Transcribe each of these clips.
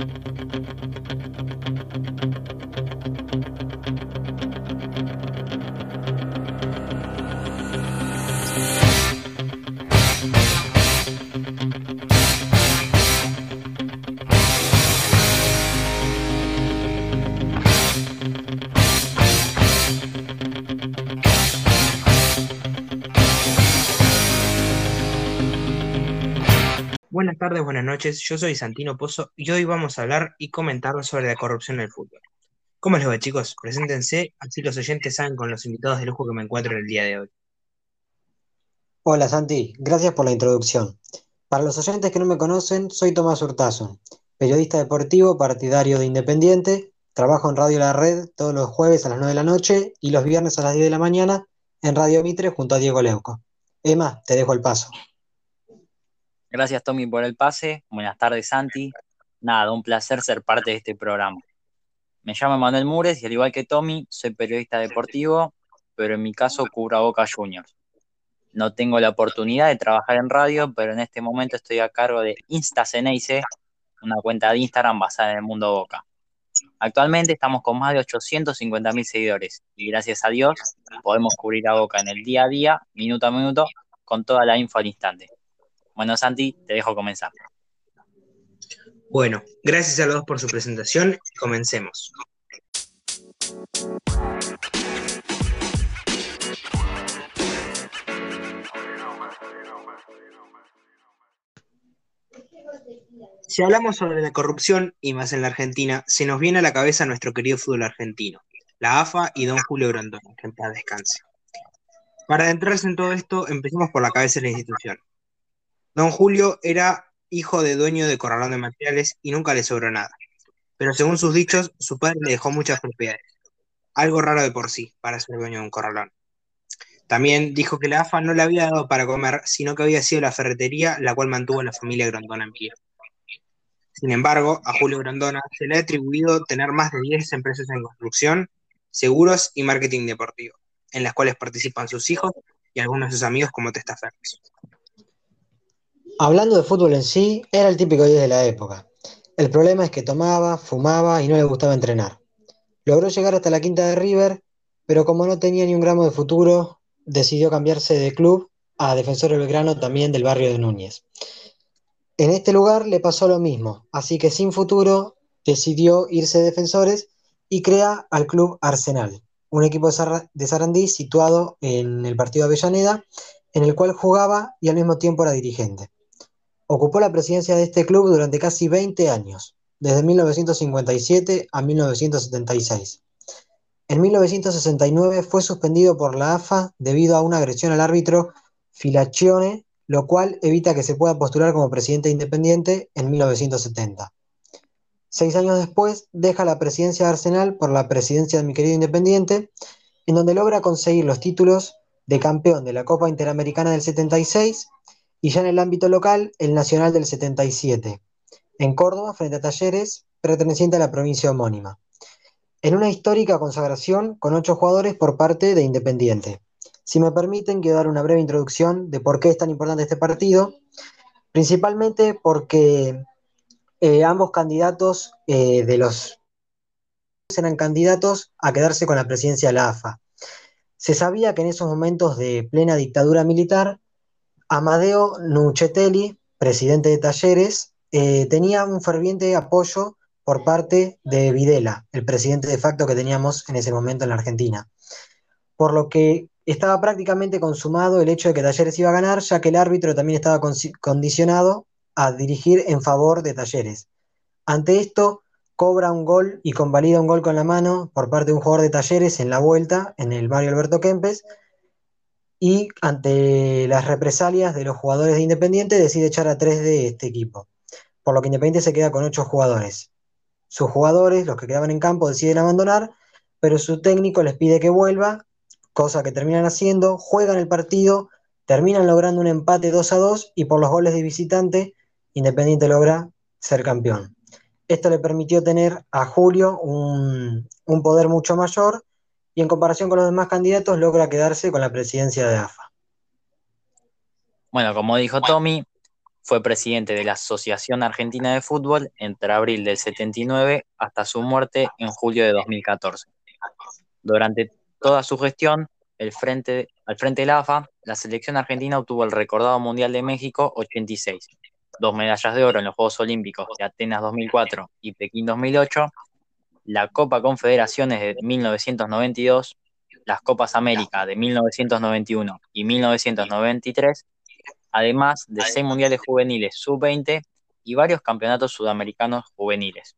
Buenas tardes, buenas noches. Yo soy Santino Pozo y hoy vamos a hablar y comentar sobre la corrupción en el fútbol. ¿Cómo les va, chicos? Preséntense, así los oyentes saben con los invitados de lujo que me encuentro en el día de hoy. Hola Santi, gracias por la introducción. Para los oyentes que no me conocen, soy Tomás Hurtazo, periodista deportivo partidario de Independiente, trabajo en Radio La Red todos los jueves a las 9 de la noche y los viernes a las 10 de la mañana en Radio Mitre junto a Diego Leuco. Emma, te dejo el paso. Gracias Tommy por el pase. Buenas tardes Santi. Nada, un placer ser parte de este programa. Me llamo Manuel Mures y al igual que Tommy, soy periodista deportivo, pero en mi caso cubro Boca Juniors. No tengo la oportunidad de trabajar en radio, pero en este momento estoy a cargo de InstaCeneice, una cuenta de Instagram basada en el mundo Boca. Actualmente estamos con más de 850 mil seguidores y gracias a Dios podemos cubrir a Boca en el día a día, minuto a minuto, con toda la info al instante. Bueno, Santi, te dejo comenzar. Bueno, gracias a los dos por su presentación. Comencemos. Si hablamos sobre la corrupción, y más en la Argentina, se nos viene a la cabeza nuestro querido fútbol argentino, la AFA y don Julio Grondona, que en paz descanse. Para adentrarse en todo esto, empecemos por la cabeza de la institución. Don Julio era hijo de dueño de corralón de materiales y nunca le sobró nada. Pero según sus dichos, su padre le dejó muchas propiedades. Algo raro de por sí, para ser dueño de un corralón. También dijo que la AFA no le había dado para comer, sino que había sido la ferretería la cual mantuvo a la familia Grondona en pie. Sin embargo, a Julio Grondona se le ha atribuido tener más de 10 empresas en construcción, seguros y marketing deportivo, en las cuales participan sus hijos y algunos de sus amigos como testaferros. Hablando de fútbol en sí, era el típico 10 de la época. El problema es que tomaba, fumaba y no le gustaba entrenar. Logró llegar hasta la quinta de River, pero como no tenía ni un gramo de futuro, decidió cambiarse de club a Defensor Belgrano también del barrio de Núñez. En este lugar le pasó lo mismo, así que sin futuro decidió irse de Defensores y crea al club Arsenal, un equipo de Sarandí situado en el partido Avellaneda, en el cual jugaba y al mismo tiempo era dirigente. Ocupó la presidencia de este club durante casi 20 años, desde 1957 a 1976. En 1969 fue suspendido por la AFA debido a una agresión al árbitro Filaccione lo cual evita que se pueda postular como presidente independiente en 1970. Seis años después, deja la presidencia de Arsenal por la presidencia de mi querido Independiente, en donde logra conseguir los títulos de campeón de la Copa Interamericana del 76 y ya en el ámbito local, el Nacional del 77, en Córdoba, frente a Talleres, perteneciente a la provincia homónima. En una histórica consagración con ocho jugadores por parte de Independiente. Si me permiten, quiero dar una breve introducción de por qué es tan importante este partido, principalmente porque eh, ambos candidatos eh, de los eran candidatos a quedarse con la presidencia de la AFA. Se sabía que en esos momentos de plena dictadura militar, Amadeo Nuchetelli, presidente de Talleres, eh, tenía un ferviente apoyo por parte de Videla, el presidente de facto que teníamos en ese momento en la Argentina. Por lo que estaba prácticamente consumado el hecho de que Talleres iba a ganar, ya que el árbitro también estaba condicionado a dirigir en favor de Talleres. Ante esto, cobra un gol y convalida un gol con la mano por parte de un jugador de Talleres en la vuelta en el barrio Alberto Kempes. Y ante las represalias de los jugadores de Independiente, decide echar a tres de este equipo. Por lo que Independiente se queda con ocho jugadores. Sus jugadores, los que quedaban en campo, deciden abandonar, pero su técnico les pide que vuelva cosa que terminan haciendo, juegan el partido, terminan logrando un empate 2 a 2 y por los goles de visitante, Independiente logra ser campeón. Esto le permitió tener a Julio un, un poder mucho mayor y en comparación con los demás candidatos logra quedarse con la presidencia de AFA. Bueno, como dijo Tommy, Fue presidente de la Asociación Argentina de Fútbol entre abril del 79 hasta su muerte en julio de 2014. Durante toda su gestión, el frente, al frente de la AFA, la selección argentina obtuvo el recordado Mundial de México 86, dos medallas de oro en los Juegos Olímpicos de Atenas 2004 y Pekín 2008, la Copa Confederaciones de 1992, las Copas América de 1991 y 1993, además de seis mundiales juveniles sub-20 y varios campeonatos sudamericanos juveniles.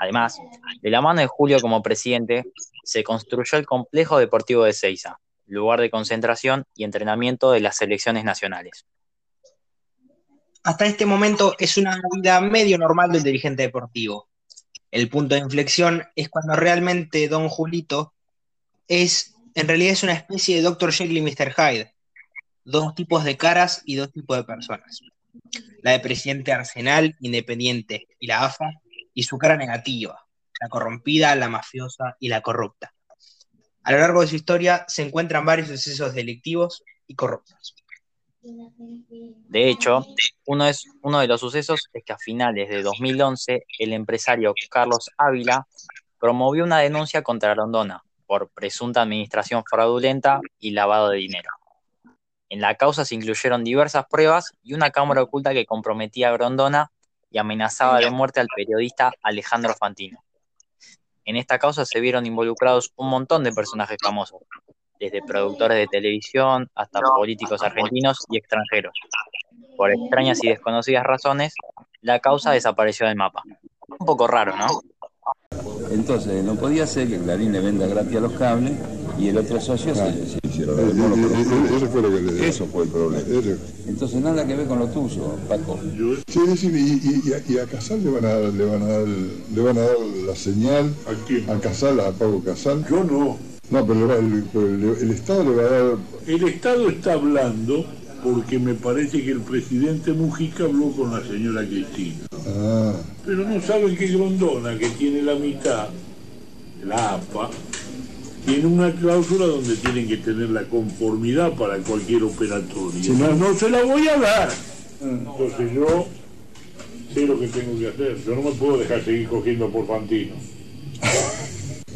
Además, de la mano de Julio como presidente, se construyó el complejo deportivo de Ceiza, lugar de concentración y entrenamiento de las selecciones nacionales. Hasta este momento es una vida medio normal del dirigente deportivo. El punto de inflexión es cuando realmente Don Julito es, en realidad es una especie de Dr. Jekyll y Mr. Hyde, dos tipos de caras y dos tipos de personas. La de presidente Arsenal, Independiente y la AFA, y su cara negativa, la corrompida, la mafiosa y la corrupta. A lo largo de su historia se encuentran varios sucesos delictivos y corruptos. De hecho, uno, de los sucesos es que a finales de 2011 el empresario Carlos Ávila promovió una denuncia contra Rondona por presunta administración fraudulenta y lavado de dinero. En la causa se incluyeron diversas pruebas y una cámara oculta que comprometía a Grondona y amenazaba de muerte al periodista Alejandro Fantino. En esta causa se vieron involucrados un montón de personajes famosos, desde productores de televisión hasta políticos argentinos y extranjeros. Por extrañas y desconocidas razones, la causa desapareció del mapa. Un poco raro, ¿no? Entonces, no podía ser que Clarín le venda gratis a los cables y el otro socio se, se hiciera Eh, eh, Eso fue lo que le Eso fue el problema. Eso. Entonces, nada que ver con lo tuyo, Paco. Sí, y, y- y a, y a Casal le van a dar, le van a dar, le van a dar la señal ¿A quién? a Casal, a Pablo Casal. Yo no. No, pero, el, el- el Estado le va a dar. El Estado está hablando porque me parece que el presidente Mujica habló con la señora Cristina. Ah, Pero no saben que Grondona, que tiene la mitad, la APA, tiene una cláusula donde tienen que tener la conformidad para cualquier operatorio. Si no- no, se la voy a dar. Entonces yo sé lo que tengo que hacer. Yo no me puedo dejar seguir cogiendo por Fantino.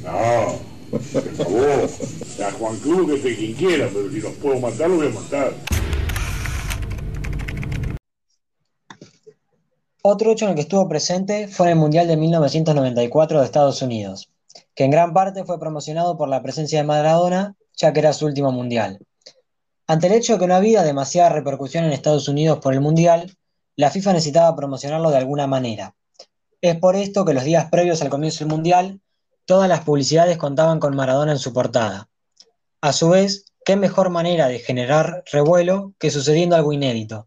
No, favor. Sea, Juan Cruz quien quiera, pero si los puedo matar, voy a matar. Otro hecho en el que estuvo presente fue en el Mundial de 1994 de Estados Unidos, que en gran parte fue promocionado por la presencia de Maradona, ya que era su último Mundial. Ante el hecho de que no había demasiada repercusión en Estados Unidos por el Mundial, la FIFA necesitaba promocionarlo de alguna manera. Es por esto que los días previos al comienzo del Mundial, todas las publicidades contaban con Maradona en su portada. A su vez, qué mejor manera de generar revuelo que sucediendo algo inédito.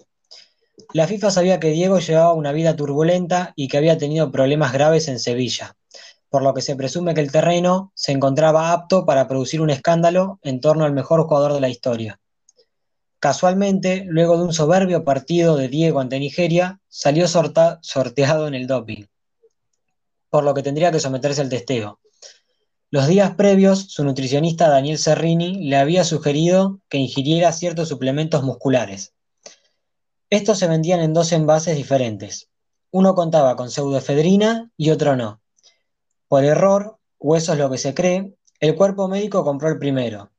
La FIFA sabía que Diego llevaba una vida turbulenta y que había tenido problemas graves en Sevilla, por lo que se presume que el terreno se encontraba apto para producir un escándalo en torno al mejor jugador de la historia. Casualmente, luego de un soberbio partido de Diego ante Nigeria, salió sorteado en el doping, por lo que tendría que someterse al testeo. Los días previos, su nutricionista Daniel Serrini le había sugerido que ingiriera ciertos suplementos musculares. Estos se vendían en dos envases diferentes. Uno contaba con pseudoefedrina y otro no. Por error, o eso es lo que se cree, el cuerpo médico compró el primero.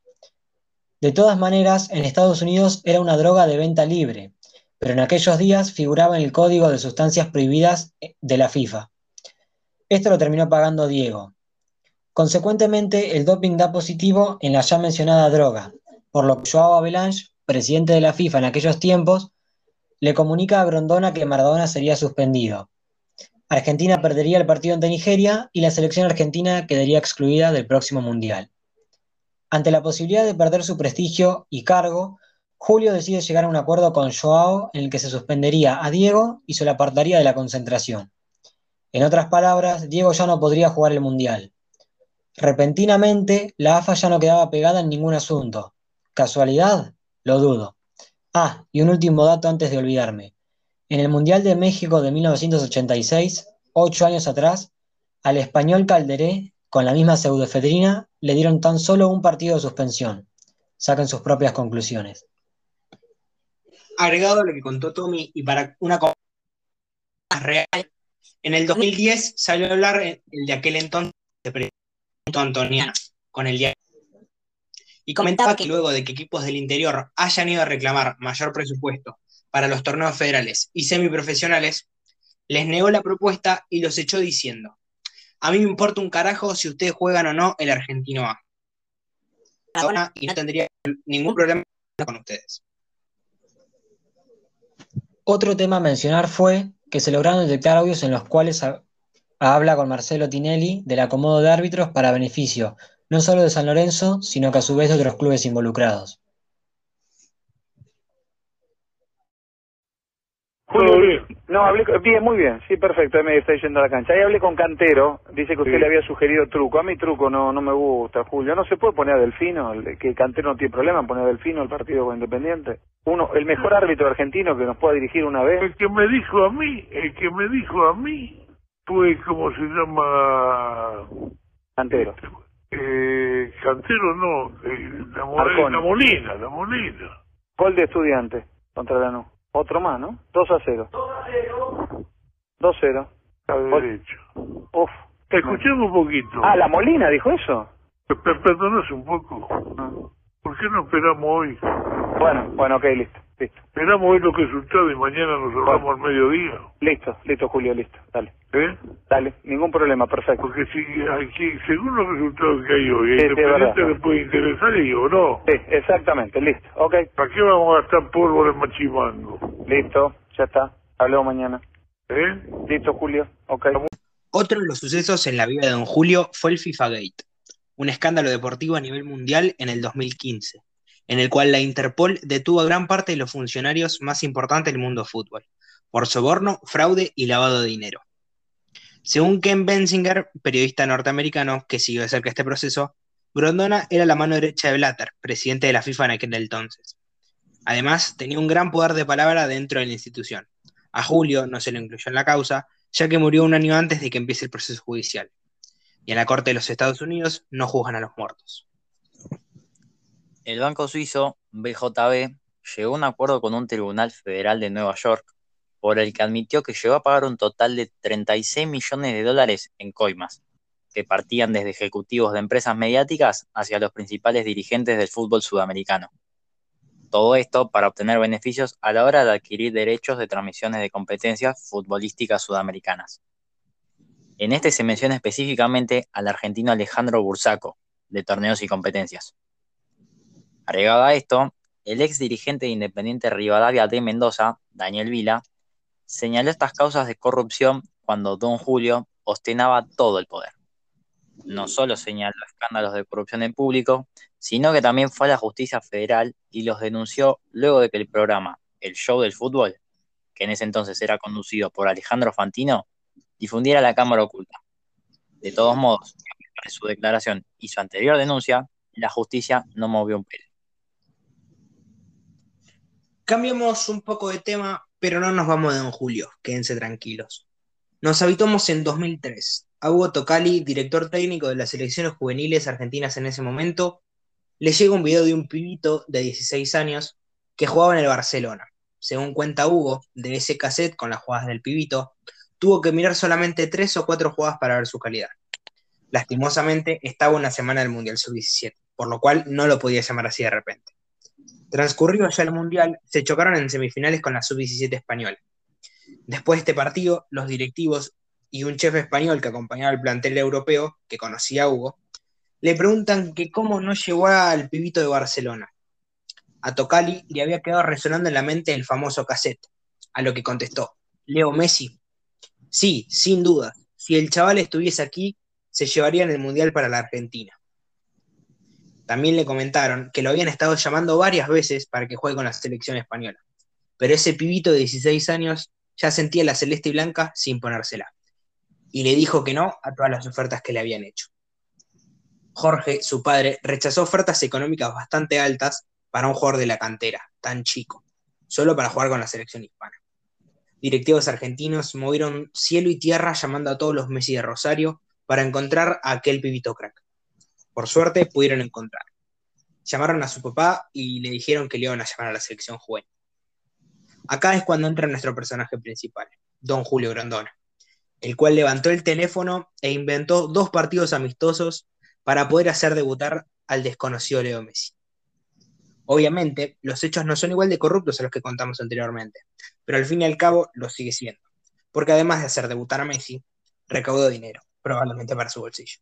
De todas maneras, en Estados Unidos era una droga de venta libre, pero en aquellos días figuraba en el código de sustancias prohibidas de la FIFA. Esto lo terminó pagando Diego. Consecuentemente, el doping da positivo en la ya mencionada droga, por lo que Joao Avalanche, presidente de la FIFA en aquellos tiempos, le comunica a Grondona que Maradona sería suspendido. Argentina perdería el partido ante Nigeria y la selección argentina quedaría excluida del próximo Mundial. Ante la posibilidad de perder su prestigio y cargo, Julio decide llegar a un acuerdo con Joao en el que se suspendería a Diego y se lo apartaría de la concentración. En otras palabras, Diego ya no podría jugar el Mundial. Repentinamente, la AFA ya no quedaba pegada en ningún asunto. ¿Casualidad? Lo dudo. Ah, y un último dato antes de olvidarme. En el Mundial de México de 1986, ocho años atrás, al español Calderé, con la misma pseudoefedrina, le dieron tan solo un partido de suspensión. Saquen sus propias conclusiones. agregado lo que contó Tommy y para una cosa real, en el 2010 salió a hablar el de aquel entonces Antoniano con el diario y comentaba que luego de que equipos del interior hayan ido a reclamar mayor presupuesto para los torneos federales y semiprofesionales, les negó la propuesta y los echó diciendo, a mí me importa un carajo si ustedes juegan o no el argentino A. Y no tendría ningún problema con ustedes. Otro tema a mencionar fue que se lograron detectar audios en los cuales habla con Marcelo Tinelli del acomodo de árbitros para beneficio no solo de San Lorenzo, sino que a su vez de otros clubes involucrados. No, hablé, bien, muy bien, sí, perfecto, ahí me está yendo a la cancha. Ahí hablé con Cantero, dice que usted le había sugerido truco. A mí truco no no me gusta, Julio. ¿No se puede poner a Delfino? Que Cantero no tiene problema en poner a Delfino al partido con Independiente. Uno, el mejor árbitro argentino que nos pueda dirigir una vez. El que me dijo a mí, el que me dijo a mí fue, ¿cómo se llama? Cantero. Eh, Cantero no, eh, la, la Molina, la Molina. Gol de estudiante contra la NU. Otro más, ¿no? 2 a 0. 2 a 0. 2 a 0. A derecho. Uf. Escuchemos un poquito. Ah, la Molina dijo eso. Perdónase un poco. Ah. ¿Por qué no esperamos hoy? Bueno, bueno, ok, listo. Listo. Esperamos ver los resultados y mañana nos hablamos al mediodía. Listo, listo, Julio, listo. Dale. ¿Eh? Dale, ningún problema, perfecto. Porque si, aquí, según los resultados que hay hoy, sí, Independiente le puede interesar y yo no. Sí, exactamente, listo. Ok. ¿Para qué vamos a gastar polvo en machimango? Listo, ya está. Hablemos mañana. ¿Eh? Listo, Julio. Ok. Otro de los sucesos en la vida de don Julio fue el FIFA Gate, un escándalo deportivo a nivel mundial en el 2015 en el cual la Interpol detuvo a gran parte de los funcionarios más importantes del mundo fútbol, por soborno, fraude y lavado de dinero. Según Ken Bensinger, periodista norteamericano que siguió de cerca este proceso, Grondona era la mano derecha de Blatter, presidente de la FIFA en aquel entonces. Además, tenía un gran poder de palabra dentro de la institución. A Julio no se lo incluyó en la causa, ya que murió un año antes de que empiece el proceso judicial. Y en la Corte de los Estados Unidos no juzgan a los muertos el banco suizo BJB llegó a un acuerdo con un tribunal federal de Nueva York por el que admitió que llegó a pagar un total de 36 millones de dólares en coimas, que partían desde ejecutivos de empresas mediáticas hacia los principales dirigentes del fútbol sudamericano. Todo esto para obtener beneficios a la hora de adquirir derechos de transmisiones de competencias futbolísticas sudamericanas. En este se menciona específicamente al argentino Alejandro Bursaco, de torneos y competencias. Agregado a esto, el ex dirigente de Independiente Rivadavia de Mendoza, Daniel Vila, señaló estas causas de corrupción cuando don Julio ostentaba todo el poder. No solo señaló escándalos de corrupción en público, sino que también fue a la justicia federal y los denunció luego de que el programa El Show del Fútbol, que en ese entonces era conducido por Alejandro Fantino, difundiera la Cámara Oculta. De todos modos, de su declaración y su anterior denuncia, la justicia no movió un pelo. Cambiamos un poco de tema, pero no nos vamos de Don Julio, quédense tranquilos. Nos habitamos en 2003. A Hugo Tocali, director técnico de las selecciones juveniles argentinas en ese momento, le llega un video de un pibito de 16 años que jugaba en el Barcelona. Según cuenta Hugo, de ese cassette con las jugadas del pibito, tuvo que mirar solamente tres o cuatro jugadas para ver su calidad. Lastimosamente, estaba una semana del Mundial Sub-17, por lo cual no lo podía llamar así de repente. Transcurrido ya el Mundial, se chocaron en semifinales con la Sub-17 española. Después de este partido, los directivos y un chef español que acompañaba al plantel europeo, que conocía a Hugo, le preguntan que cómo no llegó al pibito de Barcelona. A Tocali le había quedado resonando en la mente el famoso cassette, a lo que contestó, Leo Messi. Sí, sin duda, si el chaval estuviese aquí, se llevaría en el Mundial para la Argentina. También le comentaron que lo habían estado llamando varias veces para que juegue con la selección española, pero ese pibito de 16 años ya sentía la celeste y blanca sin ponérsela, y le dijo que no a todas las ofertas que le habían hecho. Jorge, su padre, rechazó ofertas económicas bastante altas para un jugador de la cantera, tan chico, solo para jugar con la selección hispana. Directivos argentinos movieron cielo y tierra llamando a todos los Messi de Rosario para encontrar a aquel pibito crack. Por suerte pudieron encontrar. Llamaron a su papá y le dijeron que le iban a llamar a la selección juvenil. Acá es cuando entra nuestro personaje principal, don Julio Grondona, el cual levantó el teléfono e inventó dos partidos amistosos para poder hacer debutar al desconocido Leo Messi. Obviamente, los hechos no son igual de corruptos a los que contamos anteriormente, pero al fin y al cabo lo sigue siendo, porque además de hacer debutar a Messi, recaudó dinero, probablemente para su bolsillo.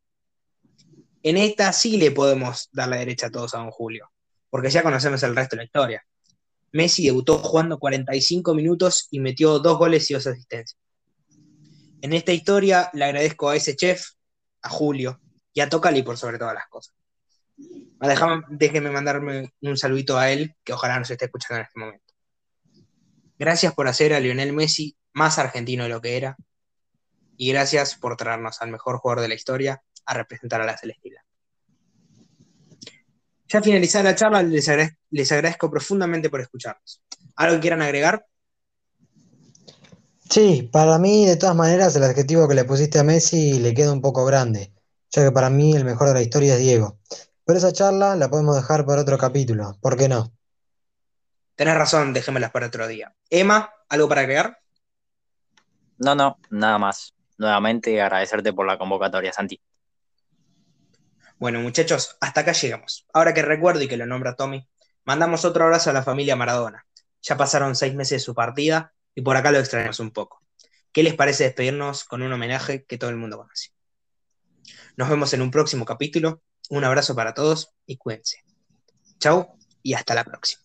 En esta sí le podemos dar la derecha a todos a don Julio, porque ya conocemos el resto de la historia. Messi debutó jugando 45 minutos y metió dos goles y dos asistencias. En esta historia le agradezco a ese chef, a Julio y a Tocali por sobre todas las cosas. déjenme mandarme un saludito a él, que ojalá nos esté escuchando en este momento. Gracias por hacer a Lionel Messi más argentino de lo que era, y gracias por traernos al mejor jugador de la historia a representar a la Celestina. Ya finalizada la charla, les, agradezco profundamente por escucharnos. ¿Algo que quieran agregar? Sí, para mí, de todas maneras, el adjetivo que le pusiste a Messi le queda un poco grande, ya que para mí el mejor de la historia es Diego. Pero esa charla la podemos dejar para otro capítulo, ¿por qué no? Tenés razón, dejémoslas para otro día. Emma, ¿algo para agregar? No, no, nada más. Nuevamente agradecerte por la convocatoria, Santi. Bueno, muchachos, hasta acá llegamos. Ahora que recuerdo y que lo nombra Tommy, mandamos otro abrazo a la familia Maradona. Ya pasaron seis meses de su partida y por acá lo extrañamos un poco. ¿Qué les parece despedirnos con un homenaje que todo el mundo conoce? Nos vemos en un próximo capítulo. Un abrazo para todos y cuídense. Chau y hasta la próxima.